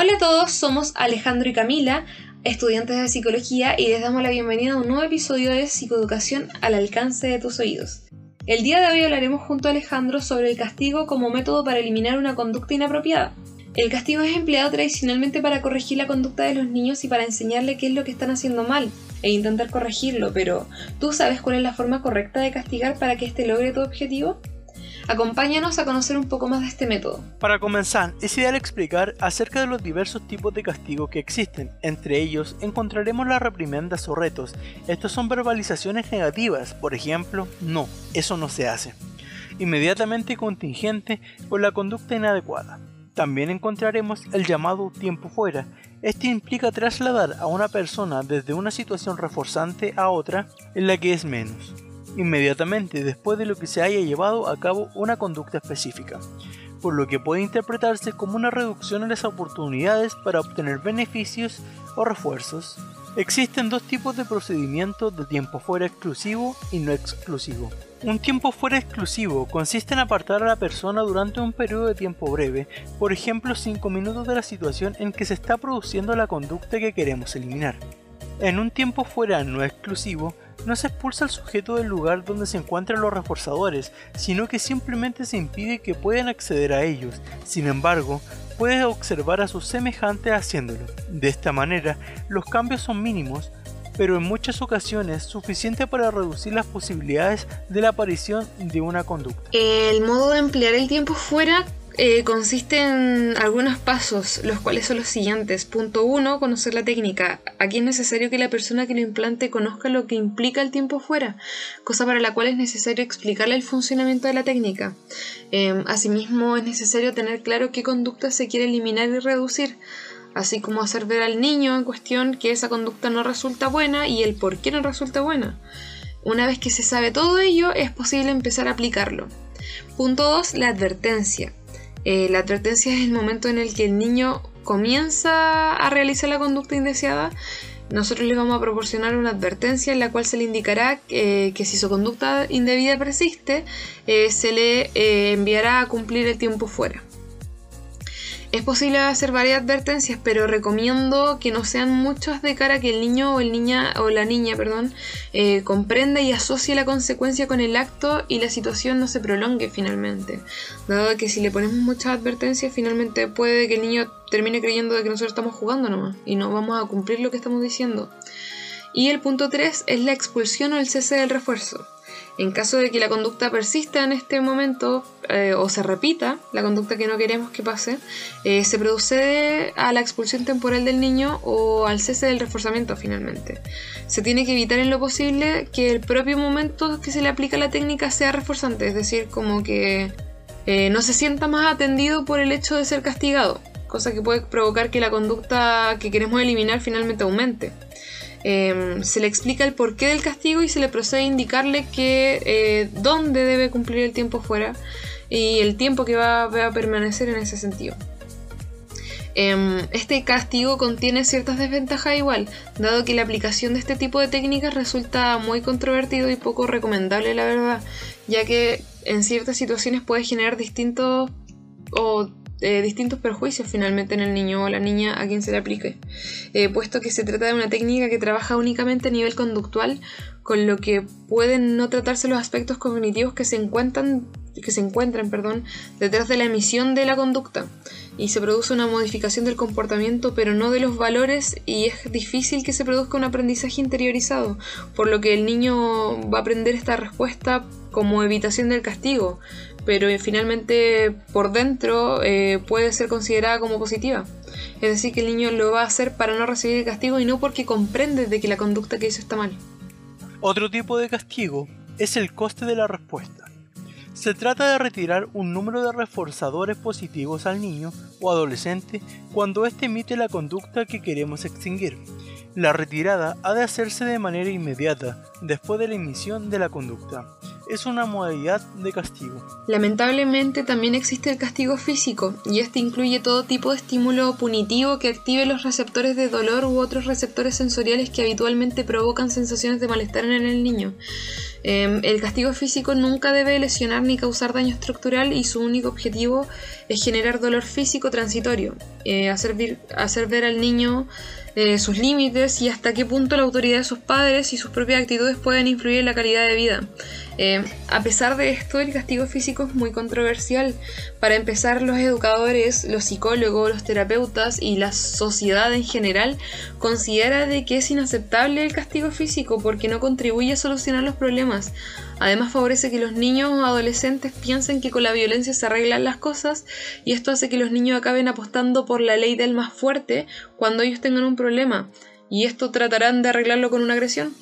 Hola a todos, somos Alejandro y Camila, estudiantes de psicología, y les damos la bienvenida a un nuevo episodio de Psicoeducación al alcance de tus oídos. El día de hoy hablaremos junto a Alejandro sobre el castigo como método para eliminar una conducta inapropiada. El castigo es empleado tradicionalmente para corregir la conducta de los niños y para enseñarle qué es lo que están haciendo mal e intentar corregirlo, pero ¿tú sabes cuál es la forma correcta de castigar para que éste logre tu objetivo? Acompáñanos a conocer un poco más de este método. Para comenzar, es ideal explicar acerca de los diversos tipos de castigo que existen. Entre ellos encontraremos las reprimendas o retos. Estos son verbalizaciones negativas, por ejemplo, no, eso no se hace. Inmediatamente contingente por la conducta inadecuada. También encontraremos el llamado tiempo fuera. Este implica trasladar a una persona desde una situación reforzante a otra en la que es menos inmediatamente después de lo que se haya llevado a cabo una conducta específica, por lo que puede interpretarse como una reducción en las oportunidades para obtener beneficios o refuerzos. Existen dos tipos de procedimientos de tiempo fuera exclusivo y no exclusivo. Un tiempo fuera exclusivo consiste en apartar a la persona durante un periodo de tiempo breve, por ejemplo 5 minutos de la situación en que se está produciendo la conducta que queremos eliminar. En un tiempo fuera no exclusivo, no se expulsa al sujeto del lugar donde se encuentran los reforzadores, sino que simplemente se impide que puedan acceder a ellos. Sin embargo, puedes observar a sus semejantes haciéndolo. De esta manera, los cambios son mínimos, pero en muchas ocasiones suficiente para reducir las posibilidades de la aparición de una conducta. El modo de emplear el tiempo fuera eh, consiste en algunos pasos, los cuales son los siguientes. Punto 1, conocer la técnica. Aquí es necesario que la persona que lo implante conozca lo que implica el tiempo fuera, cosa para la cual es necesario explicarle el funcionamiento de la técnica. Em, asimismo, es necesario tener claro qué conducta se quiere eliminar y reducir, así como hacer ver al niño en cuestión que esa conducta no resulta buena y el por qué no resulta buena. Una vez que se sabe todo ello, es posible empezar a aplicarlo. Punto 2. La advertencia. Eh, la advertencia es el momento en el que el niño comienza a realizar la conducta indeseada. Nosotros le vamos a proporcionar una advertencia en la cual se le indicará que si su conducta indebida persiste, eh, se le eh, enviará a cumplir el tiempo fuera. Es posible hacer varias advertencias, pero recomiendo que no sean muchas de cara a que el niño o, el niña, o la niña perdón, eh, comprenda y asocie la consecuencia con el acto y la situación no se prolongue finalmente. Dado que si le ponemos muchas advertencias, finalmente puede que el niño termine creyendo de que nosotros estamos jugando nomás y no vamos a cumplir lo que estamos diciendo. Y el punto 3 es la expulsión o el cese del refuerzo. En caso de que la conducta persista en este momento eh, o se repita, la conducta que no queremos que pase, eh, se procede a la expulsión temporal del niño o al cese del reforzamiento finalmente. Se tiene que evitar en lo posible que el propio momento que se le aplica la técnica sea reforzante, es decir, como que eh, no se sienta más atendido por el hecho de ser castigado, cosa que puede provocar que la conducta que queremos eliminar finalmente aumente. Em, se le explica el porqué del castigo y se le procede a indicarle que eh, dónde debe cumplir el tiempo fuera y el tiempo que va, a permanecer en ese sentido. Em, este castigo contiene ciertas desventajas igual, dado que la aplicación de este tipo de técnicas resulta muy controvertido y poco recomendable, la verdad, ya que en ciertas situaciones puede generar distintos o eh, distintos perjuicios finalmente en el niño o la niña a quien se le aplique, eh, puesto que se trata de una técnica que trabaja únicamente a nivel conductual, con lo que pueden no tratarse los aspectos cognitivos que se encuentran, que se encuentran perdón, detrás de la emisión de la conducta. Y se produce una modificación del comportamiento pero no de los valores y es difícil que se produzca un aprendizaje interiorizado, por lo que el niño va a aprender esta respuesta como evitación del castigo, pero finalmente por dentro eh, puede ser considerada como positiva. Es decir, que el niño lo va a hacer para no recibir castigo y no porque comprende de que la conducta que hizo está mal. Otro tipo de castigo es el coste de la respuesta. Se trata de retirar un número de reforzadores positivos al niño o adolescente cuando éste emite la conducta que queremos extinguir. La retirada ha de hacerse de manera inmediata, después de la emisión de la conducta es una modalidad de castigo. Lamentablemente también existe el castigo físico, y este incluye todo tipo de estímulo punitivo que active los receptores de dolor u otros receptores sensoriales que habitualmente provocan sensaciones de malestar en el niño. Em, el castigo físico nunca debe lesionar ni causar daño estructural y su único objetivo es generar dolor físico transitorio, eh, hacer, ver al niño eh, sus límites y hasta qué punto la autoridad de sus padres y sus propias actitudes pueden influir en la calidad de vida. Eh, a pesar de esto, el castigo físico es muy controversial. Para empezar, los educadores, los psicólogos, los terapeutas y la sociedad en general considera de que es inaceptable el castigo físico porque no contribuye a solucionar los problemas. Además favorece que los niños o adolescentes piensen que con la violencia se arreglan las cosas y esto hace que los niños acaben apostando por la ley del más fuerte cuando ellos tengan un problema. Y esto tratarán de arreglarlo con una agresión.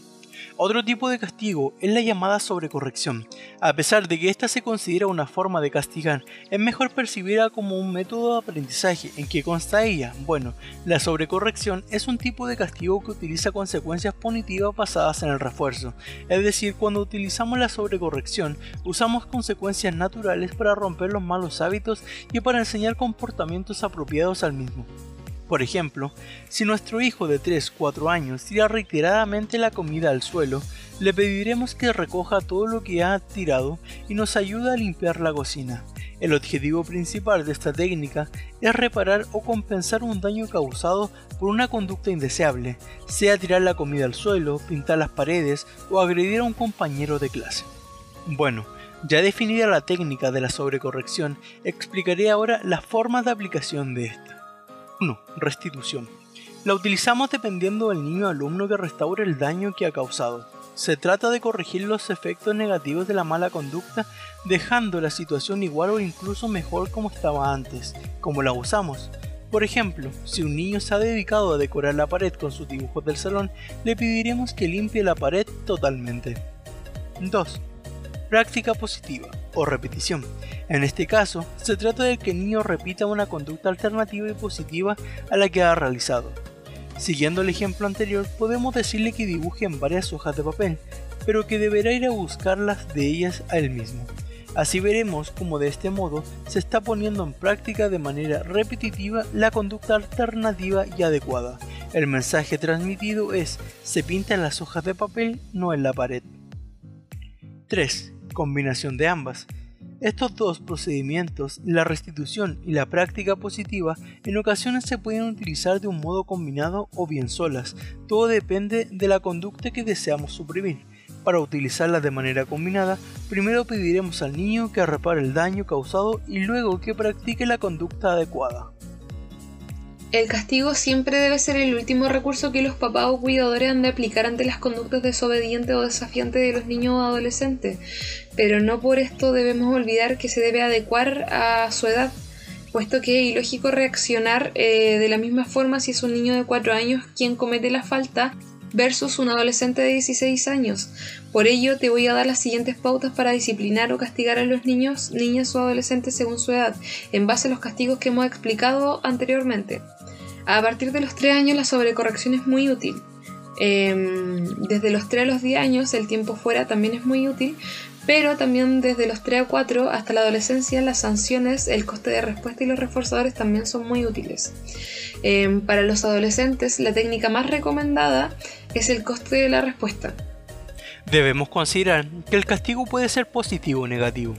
Otro tipo de castigo es la llamada sobrecorrección. A pesar de que esta se considera una forma de castigar, es mejor percibirla como un método de aprendizaje. ¿En qué consta ella? Bueno, la sobrecorrección es un tipo de castigo que utiliza consecuencias punitivas basadas en el refuerzo. Es decir, cuando utilizamos la sobrecorrección, usamos consecuencias naturales para romper los malos hábitos y para enseñar comportamientos apropiados al mismo. Por ejemplo, si nuestro hijo de 3-4 años tira reiteradamente la comida al suelo, le pediremos que recoja todo lo que ha tirado y nos ayude a limpiar la cocina. El objetivo principal de esta técnica es reparar o compensar un daño causado por una conducta indeseable, sea tirar la comida al suelo, pintar las paredes o agredir a un compañero de clase. Bueno, ya definida la técnica de la sobrecorrección, explicaré ahora las formas de aplicación de esta. 1. Restitución. La utilizamos dependiendo del niño alumno que restaure el daño que ha causado. Se trata de corregir los efectos negativos de la mala conducta dejando la situación igual o incluso mejor como estaba antes, como la usamos. Por ejemplo, si un niño se ha dedicado a decorar la pared con sus dibujos del salón, le pediremos que limpie la pared totalmente. 2. Práctica positiva o repetición. En este caso, se trata de que el niño repita una conducta alternativa y positiva a la que ha realizado. Siguiendo el ejemplo anterior, podemos decirle que dibuje en varias hojas de papel, pero que deberá ir a buscarlas de ellas a él mismo. Así veremos cómo de este modo se está poniendo en práctica de manera repetitiva la conducta alternativa y adecuada. El mensaje transmitido es, se pinta en las hojas de papel, no en la pared. 3 combinación de ambas. Estos dos procedimientos, la restitución y la práctica positiva, en ocasiones se pueden utilizar de un modo combinado o bien solas. Todo depende de la conducta que deseamos suprimir. Para utilizarlas de manera combinada, primero pediremos al niño que repare el daño causado y luego que practique la conducta adecuada. El castigo siempre debe ser el último recurso que los papás o cuidadores han de aplicar ante las conductas desobedientes o desafiantes de los niños o adolescentes, pero no por esto debemos olvidar que se debe adecuar a su edad, puesto que es ilógico reaccionar eh, de la misma forma si es un niño de 4 años quien comete la falta versus un adolescente de 16 años. Por ello, te voy a dar las siguientes pautas para disciplinar o castigar a los niños, niñas o adolescentes según su edad, en base a los castigos que hemos explicado anteriormente. A partir de los 3 años la sobrecorrección es muy útil. Em, desde los 3 a los 10 años el tiempo fuera también es muy útil, pero también desde los 3 a 4 hasta la adolescencia las sanciones, el coste de respuesta y los reforzadores también son muy útiles. Em, para los adolescentes la técnica más recomendada es el coste de la respuesta. Debemos considerar que el castigo puede ser positivo o negativo.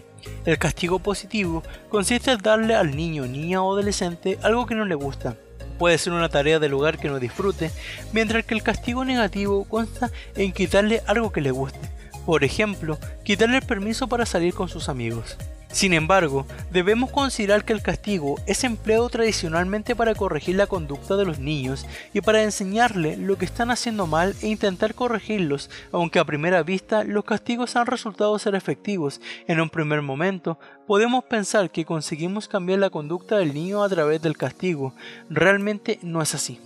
El castigo positivo consiste en darle al niño, niña o adolescente algo que no le gusta, puede ser una tarea del lugar que no disfrute, mientras que el castigo negativo consta en quitarle algo que le guste, por ejemplo, quitarle el permiso para salir con sus amigos. Sin embargo, debemos considerar que el castigo es empleado tradicionalmente para corregir la conducta de los niños y para enseñarle lo que están haciendo mal e intentar corregirlos, aunque a primera vista los castigos han resultado ser efectivos. En un primer momento, podemos pensar que conseguimos cambiar la conducta del niño a través del castigo. Realmente no es así.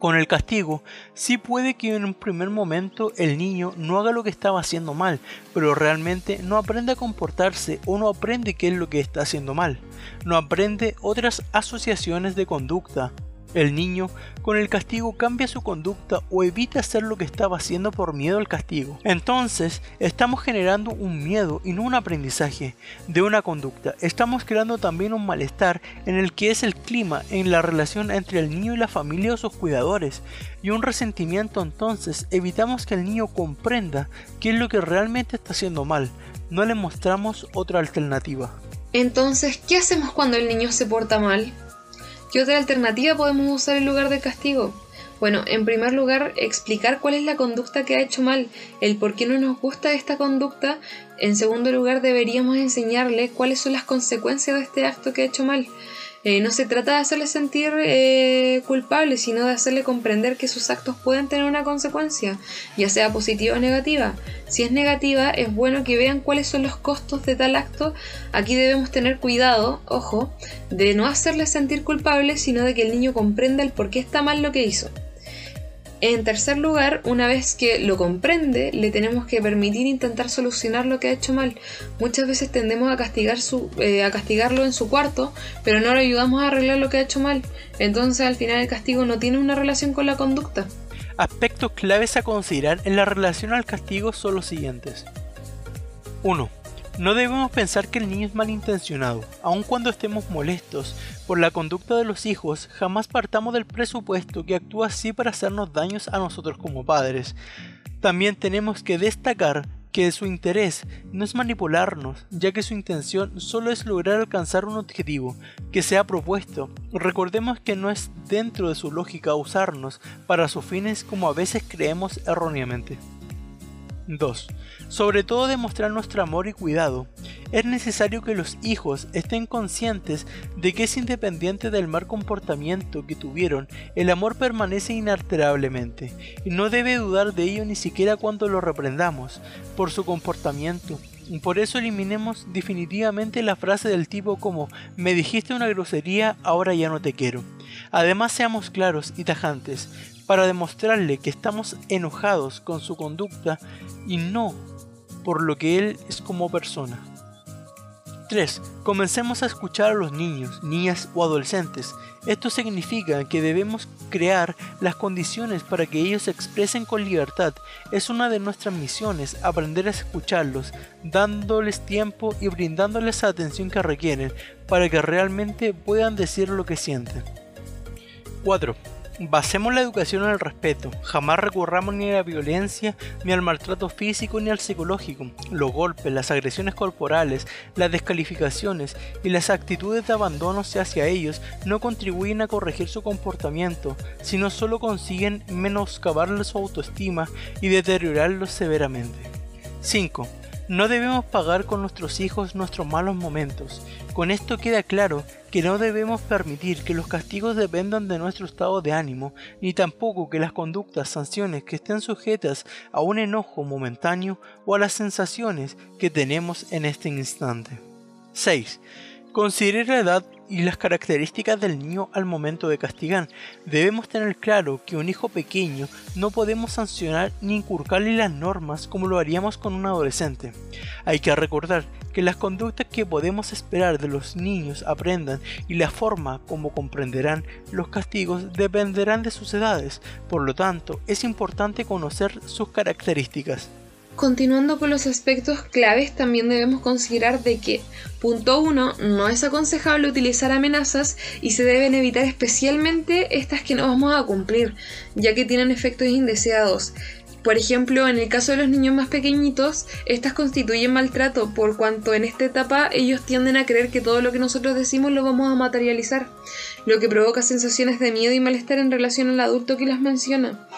Con el castigo, sí puede que en un primer momento el niño no haga lo que estaba haciendo mal, pero realmente no aprende a comportarse o no aprende qué es lo que está haciendo mal. No aprende otras asociaciones de conducta. El niño con el castigo cambia su conducta o evita hacer lo que estaba haciendo por miedo al castigo. Entonces, estamos generando un miedo y no un aprendizaje de una conducta. Estamos creando también un malestar en el que es el clima en la relación entre el niño y la familia o sus cuidadores. Y un resentimiento entonces evitamos que el niño comprenda qué es lo que realmente está haciendo mal. No le mostramos otra alternativa. Entonces, ¿qué hacemos cuando el niño se porta mal? ¿Qué otra alternativa podemos usar en lugar de castigo? Bueno, en primer lugar, explicar cuál es la conducta que ha hecho mal, el por qué no nos gusta esta conducta. En segundo lugar, deberíamos enseñarle cuáles son las consecuencias de este acto que ha hecho mal. Eh, no se trata de hacerle sentir eh, culpable, sino de hacerle comprender que sus actos pueden tener una consecuencia, ya sea positiva o negativa. Si es negativa, es bueno que vean cuáles son los costos de tal acto. Aquí debemos tener cuidado, ojo, de no hacerle sentir culpable, sino de que el niño comprenda el por qué está mal lo que hizo. En tercer lugar, una vez que lo comprende, le tenemos que permitir intentar solucionar lo que ha hecho mal. Muchas veces tendemos a, castigar eh, a castigarlo en su cuarto, pero no le ayudamos a arreglar lo que ha hecho mal. Entonces al final el castigo no tiene una relación con la conducta. Aspectos claves a considerar en la relación al castigo son los siguientes. 1. No debemos pensar que el niño es malintencionado. Aun cuando estemos molestos por la conducta de los hijos, jamás partamos del presupuesto que actúa así para hacernos daños a nosotros como padres. También tenemos que destacar que su interés no es manipularnos, ya que su intención solo es lograr alcanzar un objetivo que se ha propuesto. Recordemos que no es dentro de su lógica usarnos para sus fines como a veces creemos erróneamente. 2. Sobre todo demostrar nuestro amor y cuidado. Es necesario que los hijos estén conscientes de que es independiente del mal comportamiento que tuvieron, el amor permanece inalterablemente, y no debe dudar de ello ni siquiera cuando lo reprendamos por su comportamiento. Por eso eliminemos definitivamente la frase del tipo como me dijiste una grosería, ahora ya no te quiero. Además seamos claros y tajantes, para demostrarle que estamos enojados con su conducta y no por lo que él es como persona. 3. Comencemos a escuchar a los niños, niñas o adolescentes. Esto significa que debemos crear las condiciones para que ellos se expresen con libertad. Es una de nuestras misiones aprender a escucharlos, dándoles tiempo y brindándoles la atención que requieren para que realmente puedan decir lo que sienten. 4. Basemos la educación en el respeto, jamás recurramos ni a la violencia, ni al maltrato físico ni al psicológico. Los golpes, las agresiones corporales, las descalificaciones y las actitudes de abandono hacia ellos no contribuyen a corregir su comportamiento, sino solo consiguen menoscabarles su autoestima y deteriorarlos severamente. 5. No debemos pagar con nuestros hijos nuestros malos momentos. Con esto queda claro que no debemos permitir que los castigos dependan de nuestro estado de ánimo, ni tampoco que las conductas, sanciones que estén sujetas a un enojo momentáneo o a las sensaciones que tenemos en este instante. 6. Considere la edad y las características del niño al momento de castigar. Debemos tener claro que un hijo pequeño no podemos sancionar ni inculcarle las normas como lo haríamos con un adolescente. Hay que recordar que las conductas que podemos esperar de los niños aprendan y la forma como comprenderán los castigos dependerán de sus edades, por lo tanto es importante conocer sus características. Continuando con los aspectos claves, también debemos considerar de que, punto 1, no es aconsejable utilizar amenazas y se deben evitar especialmente estas que no vamos a cumplir, ya que tienen efectos indeseados. Por ejemplo, en el caso de los niños más pequeñitos, estas constituyen maltrato, por cuanto en esta etapa ellos tienden a creer que todo lo que nosotros decimos lo vamos a materializar, lo que provoca sensaciones de miedo y malestar en relación al adulto que las menciona.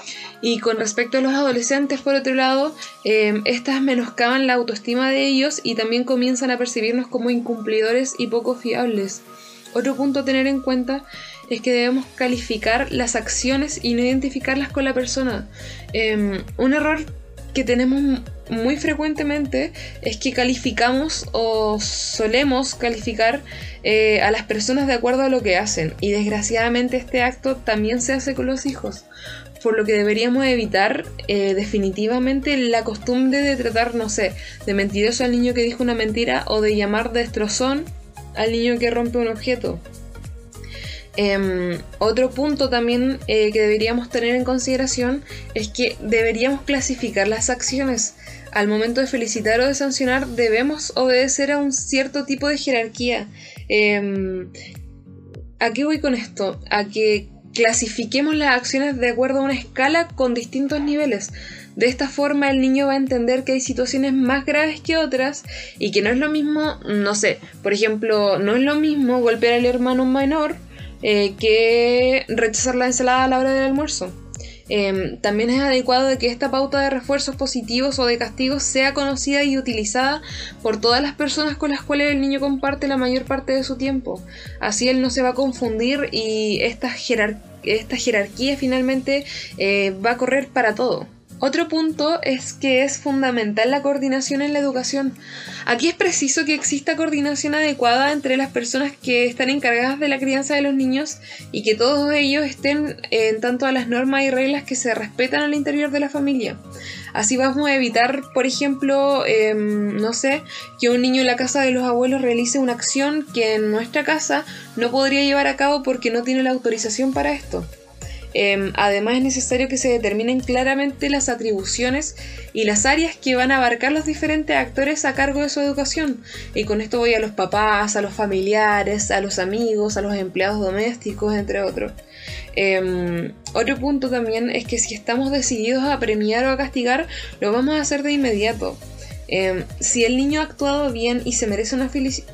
Y con respecto a los adolescentes, por otro lado, em, estas menoscaban la autoestima de ellos y también comienzan a percibirnos como incumplidores y poco fiables. Otro punto a tener en cuenta es que debemos calificar las acciones y no identificarlas con la persona. Em, un error que tenemos muy frecuentemente es que calificamos o solemos calificar eh, a las personas de acuerdo a lo que hacen y desgraciadamente este acto también se hace con los hijos por lo que deberíamos evitar eh, definitivamente la costumbre de tratar, no sé, de mentiroso al niño que dijo una mentira o de llamar destrozón al niño que rompe un objeto. Em, otro punto también eh, que deberíamos tener en consideración es que deberíamos clasificar las acciones. Al momento de felicitar o de sancionar debemos obedecer a un cierto tipo de jerarquía. Em, ¿A qué voy con esto? A que clasifiquemos las acciones de acuerdo a una escala con distintos niveles. De esta forma el niño va a entender que hay situaciones más graves que otras y que no es lo mismo, no sé, por ejemplo, no es lo mismo golpear al hermano menor eh, que rechazar la ensalada a la hora del almuerzo. Em, también es adecuado que esta pauta de refuerzos positivos o de castigos sea conocida y utilizada por todas las personas con las cuales el niño comparte la mayor parte de su tiempo. Así él no se va a confundir y esta, esta jerarquía finalmente eh, va a correr para todo. Otro punto es que es fundamental la coordinación en la educación. Aquí es preciso que exista coordinación adecuada entre las personas que están encargadas de la crianza de los niños y que todos ellos estén en tanto a las normas y reglas que se respetan al interior de la familia. Así vamos a evitar, por ejemplo, em, no sé, que un niño en la casa de los abuelos realice una acción que en nuestra casa no podría llevar a cabo porque no tiene la autorización para esto. Em, además es necesario que se determinen claramente las atribuciones y las áreas que van a abarcar los diferentes actores a cargo de su educación. Y con esto voy a los papás, a los familiares, a los amigos, a los empleados domésticos, entre otros. Em, otro punto también es que si estamos decididos a premiar o a castigar, lo vamos a hacer de inmediato. Em, si el niño ha actuado bien y se merece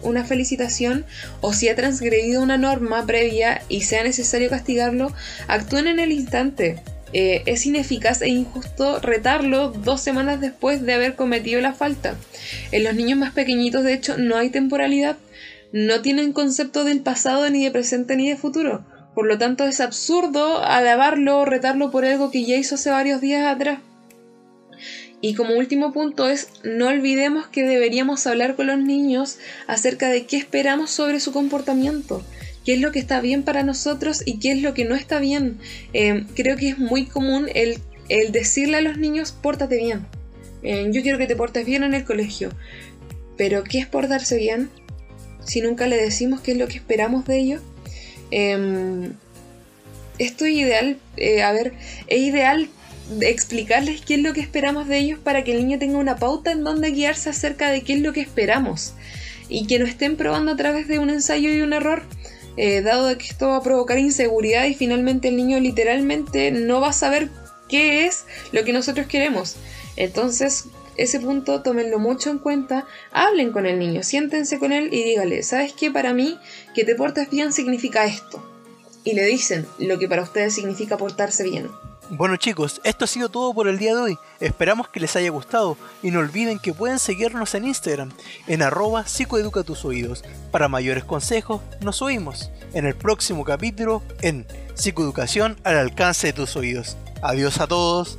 una, felicitación o si ha transgredido una norma previa y sea necesario castigarlo, actúen en el instante. Eh, es ineficaz e injusto retarlo dos semanas después de haber cometido la falta. En los niños más pequeñitos, de hecho, no hay temporalidad, no tienen concepto del pasado ni de presente ni de futuro. Por lo tanto, es absurdo alabarlo o retarlo por algo que ya hizo hace varios días atrás. Y como último punto es, no olvidemos que deberíamos hablar con los niños acerca de qué esperamos sobre su comportamiento, qué es lo que está bien para nosotros y qué es lo que no está bien. Eh, creo que es muy común el, decirle a los niños, pórtate bien. Eh, yo quiero que te portes bien en el colegio. Pero ¿qué es portarse bien? Si nunca le decimos qué es lo que esperamos de ellos. Em, esto es ideal, eh, a ver, es ideal explicarles qué es lo que esperamos de ellos para que el niño tenga una pauta en donde guiarse acerca de qué es lo que esperamos y que no estén probando a través de un ensayo y un error. Eh, dado que esto va a provocar inseguridad y finalmente el niño literalmente no va a saber qué es lo que nosotros queremos. Entonces, ese punto tómenlo mucho en cuenta, hablen con el niño, siéntense con él y dígale, ¿sabes qué? Para mí, que te portes bien significa esto. Y le dicen lo que para ustedes significa portarse bien. Bueno chicos, esto ha sido todo por el día de hoy. Esperamos que les haya gustado y no olviden que pueden seguirnos en Instagram en arroba psicoeduca tus oídos. Para mayores consejos, nos oímos en el próximo capítulo en Psicoeducación al alcance de tus oídos. Adiós a todos.